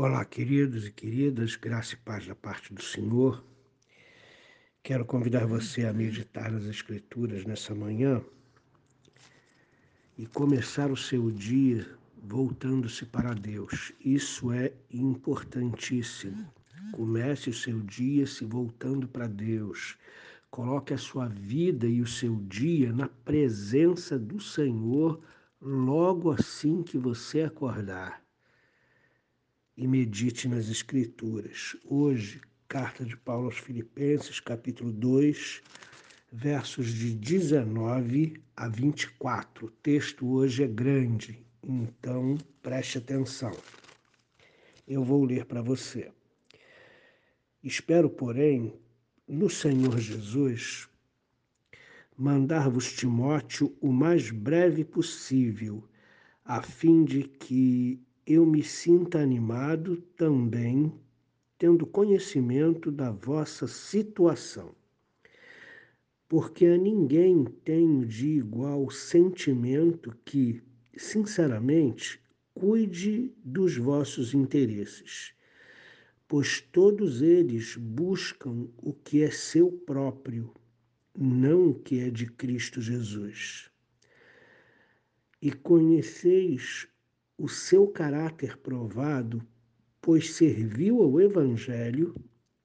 Olá, queridos e queridas, graça e paz da parte do Senhor. Quero convidar você a meditar as Escrituras nessa manhã e começar o seu dia voltando-se para Deus. Isso é importantíssimo. Comece o seu dia se voltando para Deus. Coloque a sua vida e o seu dia na presença do Senhor logo assim que você acordar e medite nas Escrituras. Hoje, carta de Paulo aos Filipenses, capítulo 2, versos de 19 a 24. O texto hoje é grande, então preste atenção. Eu vou ler para você. Espero, porém, no Senhor Jesus, mandar-vos Timóteo o mais breve possível, a fim de que eu me sinta animado também, tendo conhecimento da vossa situação. Porque a ninguém tenho de igual sentimento que, sinceramente, cuide dos vossos interesses, pois todos eles buscam o que é seu próprio, não o que é de Cristo Jesus. E conheceis o seu caráter provado, pois serviu ao Evangelho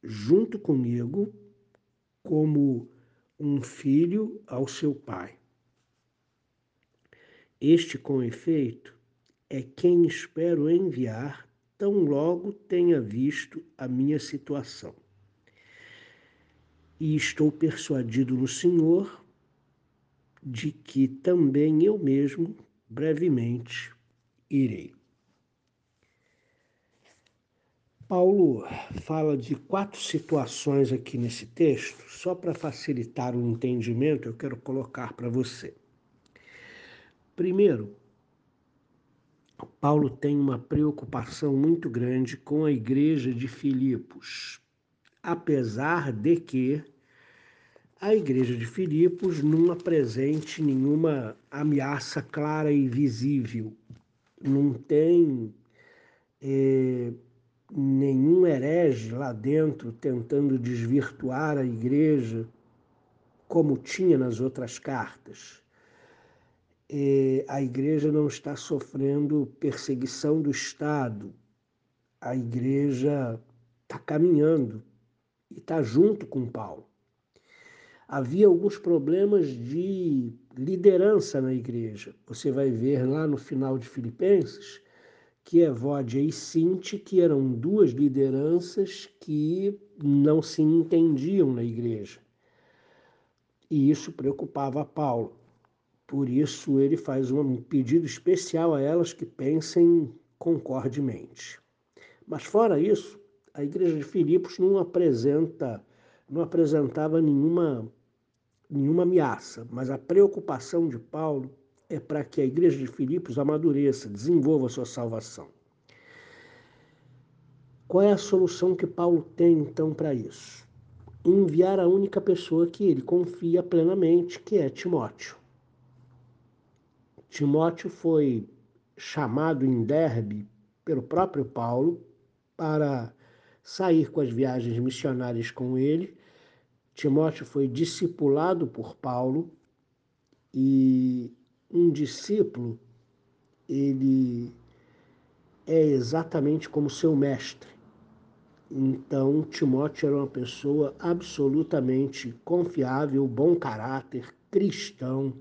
junto comigo como um filho ao seu pai. Este, com efeito, é quem espero enviar tão logo tenha visto a minha situação. E estou persuadido no Senhor de que também eu mesmo, brevemente, irei. Paulo fala de quatro situações aqui nesse texto, só para facilitar o entendimento, eu quero colocar para você. Primeiro, Paulo tem uma preocupação muito grande com a igreja de Filipos, apesar de que a igreja de Filipos não apresente nenhuma ameaça clara e visível não tem é, nenhum herege lá dentro tentando desvirtuar a igreja, como tinha nas outras cartas. É, a igreja não está sofrendo perseguição do Estado, a igreja está caminhando e está junto com Paulo havia alguns problemas de liderança na igreja. Você vai ver lá no final de Filipenses que Evódia e Sinti, que eram duas lideranças que não se entendiam na igreja. E isso preocupava Paulo. Por isso ele faz um pedido especial a elas que pensem concordemente. Mas fora isso, a igreja de Filipos não apresenta não apresentava nenhuma, nenhuma ameaça, mas a preocupação de Paulo é para que a igreja de Filipos amadureça, desenvolva a sua salvação. Qual é a solução que Paulo tem então para isso? Enviar a única pessoa que ele confia plenamente, que é Timóteo. Timóteo foi chamado em Derbe pelo próprio Paulo para sair com as viagens missionárias com ele Timóteo foi discipulado por Paulo e um discípulo ele é exatamente como seu mestre. Então, Timóteo era uma pessoa absolutamente confiável, bom caráter, cristão,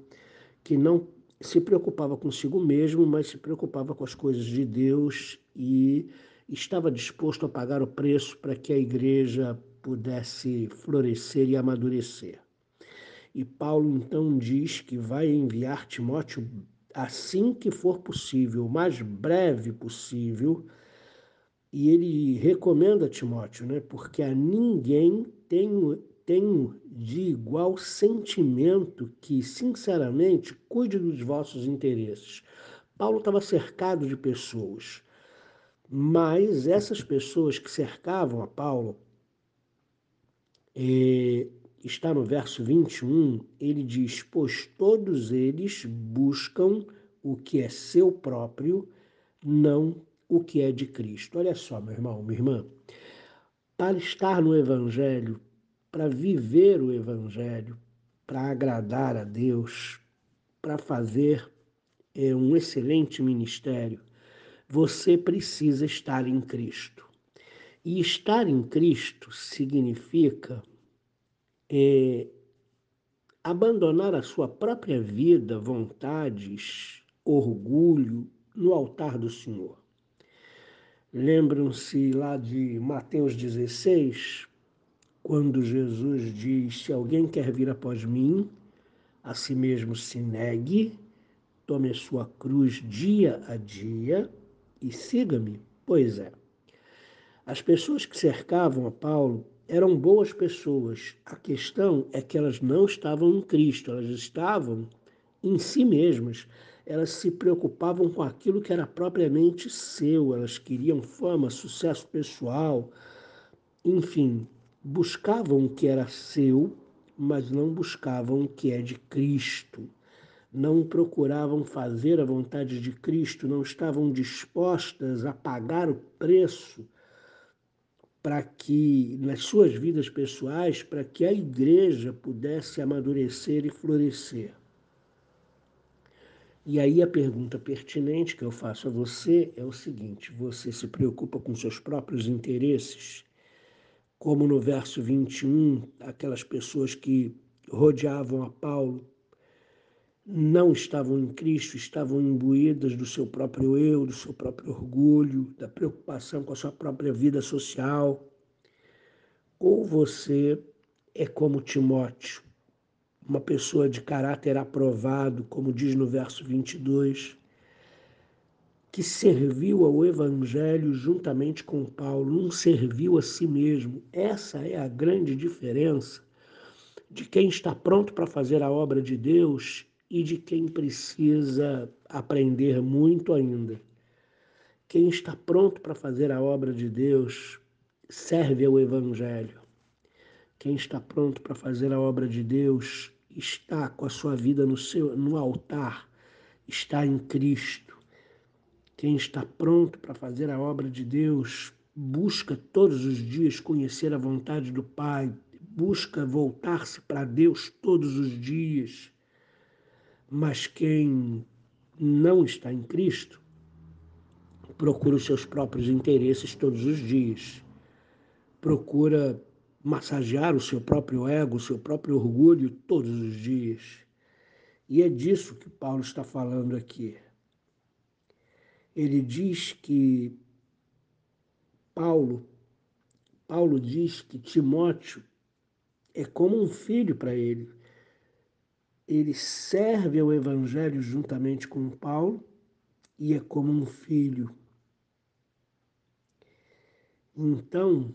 que não se preocupava consigo mesmo, mas se preocupava com as coisas de Deus e estava disposto a pagar o preço para que a igreja pudesse florescer e amadurecer. E Paulo então diz que vai enviar Timóteo assim que for possível, o mais breve possível. E ele recomenda Timóteo, né? Porque a ninguém tenho, tenho de igual sentimento que, sinceramente, cuide dos vossos interesses. Paulo estava cercado de pessoas, mas essas pessoas que cercavam a Paulo é, está no verso 21, ele diz: Pois todos eles buscam o que é seu próprio, não o que é de Cristo. Olha só, meu irmão, minha irmã, para estar no Evangelho, para viver o Evangelho, para agradar a Deus, para fazer é, um excelente ministério, você precisa estar em Cristo. E estar em Cristo significa é, abandonar a sua própria vida, vontades, orgulho no altar do Senhor. Lembram-se lá de Mateus 16, quando Jesus diz: Se alguém quer vir após mim, a si mesmo se negue, tome a sua cruz dia a dia e siga-me. Pois é. As pessoas que cercavam a Paulo eram boas pessoas. A questão é que elas não estavam em Cristo, elas estavam em si mesmas. Elas se preocupavam com aquilo que era propriamente seu, elas queriam fama, sucesso pessoal, enfim, buscavam o que era seu, mas não buscavam o que é de Cristo. Não procuravam fazer a vontade de Cristo, não estavam dispostas a pagar o preço para que, nas suas vidas pessoais, para que a igreja pudesse amadurecer e florescer. E aí a pergunta pertinente que eu faço a você é o seguinte: você se preocupa com seus próprios interesses? como no verso 21, aquelas pessoas que rodeavam a Paulo não estavam em Cristo, estavam imbuídas do seu próprio eu, do seu próprio orgulho, da preocupação com a sua própria vida social. Ou você é como Timóteo, uma pessoa de caráter aprovado, como diz no verso 22, que serviu ao Evangelho juntamente com Paulo, não serviu a si mesmo. Essa é a grande diferença de quem está pronto para fazer a obra de Deus e de quem precisa aprender muito ainda. Quem está pronto para fazer a obra de Deus serve ao Evangelho. Quem está pronto para fazer a obra de Deus está com a sua vida no, seu, no altar, está em Cristo quem está pronto para fazer a obra de Deus busca todos os dias conhecer a vontade do Pai, busca voltar-se para Deus todos os dias. Mas quem não está em Cristo procura os seus próprios interesses todos os dias, procura massagear o seu próprio ego, o seu próprio orgulho todos os dias. E é disso que Paulo está falando aqui ele diz que Paulo, Paulo diz que Timóteo é como um filho para ele. Ele serve ao evangelho juntamente com Paulo e é como um filho. Então,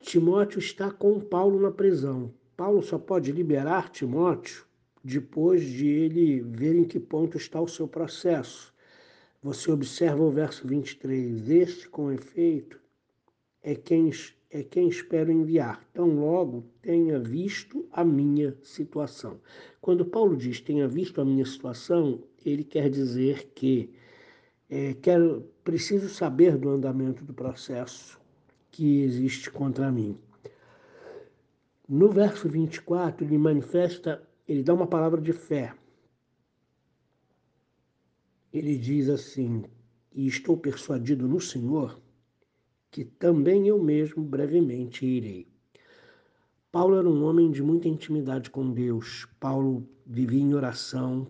Timóteo está com Paulo na prisão. Paulo só pode liberar Timóteo depois de ele ver em que ponto está o seu processo. Você observa o verso 23. Este, com efeito, é quem, é quem espero enviar, tão logo tenha visto a minha situação. Quando Paulo diz tenha visto a minha situação, ele quer dizer que é, quero, preciso saber do andamento do processo que existe contra mim. No verso 24, ele manifesta, ele dá uma palavra de fé ele diz assim: E estou persuadido no Senhor que também eu mesmo brevemente irei. Paulo era um homem de muita intimidade com Deus. Paulo vivia em oração.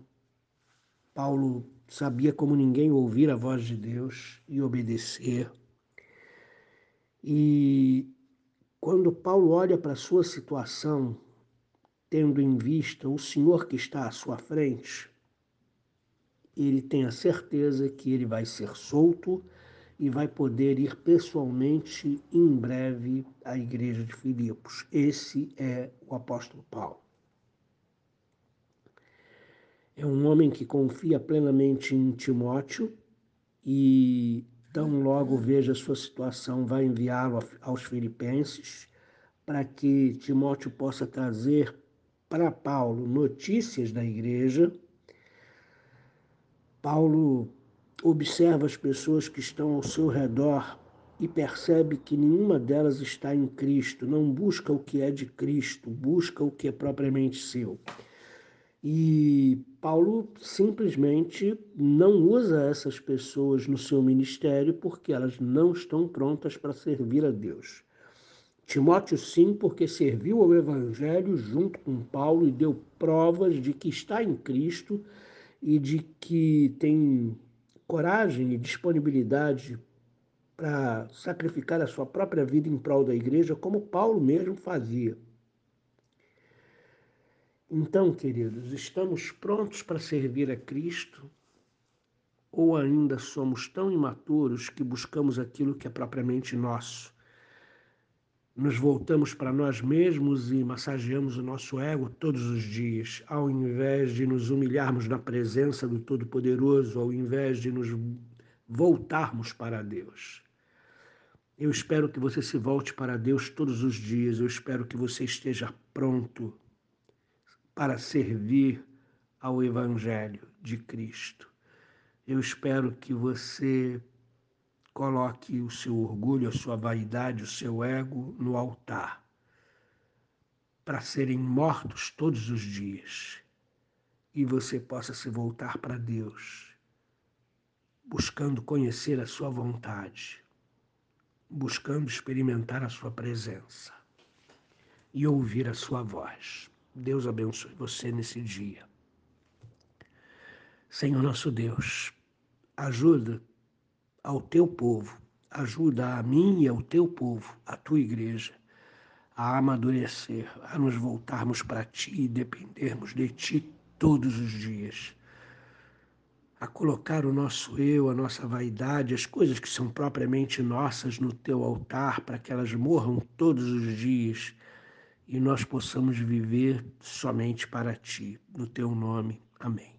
Paulo sabia como ninguém ouvir a voz de Deus e obedecer. E quando Paulo olha para a sua situação, tendo em vista o Senhor que está à sua frente, ele tem a certeza que ele vai ser solto e vai poder ir pessoalmente em breve à igreja de Filipos. Esse é o apóstolo Paulo. É um homem que confia plenamente em Timóteo e tão logo veja a sua situação, vai enviá-lo aos filipenses para que Timóteo possa trazer para Paulo notícias da igreja Paulo observa as pessoas que estão ao seu redor e percebe que nenhuma delas está em Cristo, não busca o que é de Cristo, busca o que é propriamente seu. E Paulo simplesmente não usa essas pessoas no seu ministério porque elas não estão prontas para servir a Deus. Timóteo, sim, porque serviu ao Evangelho junto com Paulo e deu provas de que está em Cristo e de que tem coragem e disponibilidade para sacrificar a sua própria vida em prol da igreja, como Paulo mesmo fazia. Então, queridos, estamos prontos para servir a Cristo? Ou ainda somos tão imaturos que buscamos aquilo que é propriamente nosso? Nos voltamos para nós mesmos e massageamos o nosso ego todos os dias, ao invés de nos humilharmos na presença do Todo-Poderoso, ao invés de nos voltarmos para Deus. Eu espero que você se volte para Deus todos os dias, eu espero que você esteja pronto para servir ao Evangelho de Cristo. Eu espero que você coloque o seu orgulho, a sua vaidade, o seu ego no altar para serem mortos todos os dias e você possa se voltar para Deus, buscando conhecer a sua vontade, buscando experimentar a sua presença e ouvir a sua voz. Deus abençoe você nesse dia. Senhor nosso Deus, ajuda ao teu povo, ajuda a mim e ao teu povo, a tua igreja, a amadurecer, a nos voltarmos para ti e dependermos de ti todos os dias. A colocar o nosso eu, a nossa vaidade, as coisas que são propriamente nossas no teu altar, para que elas morram todos os dias e nós possamos viver somente para ti, no teu nome. Amém.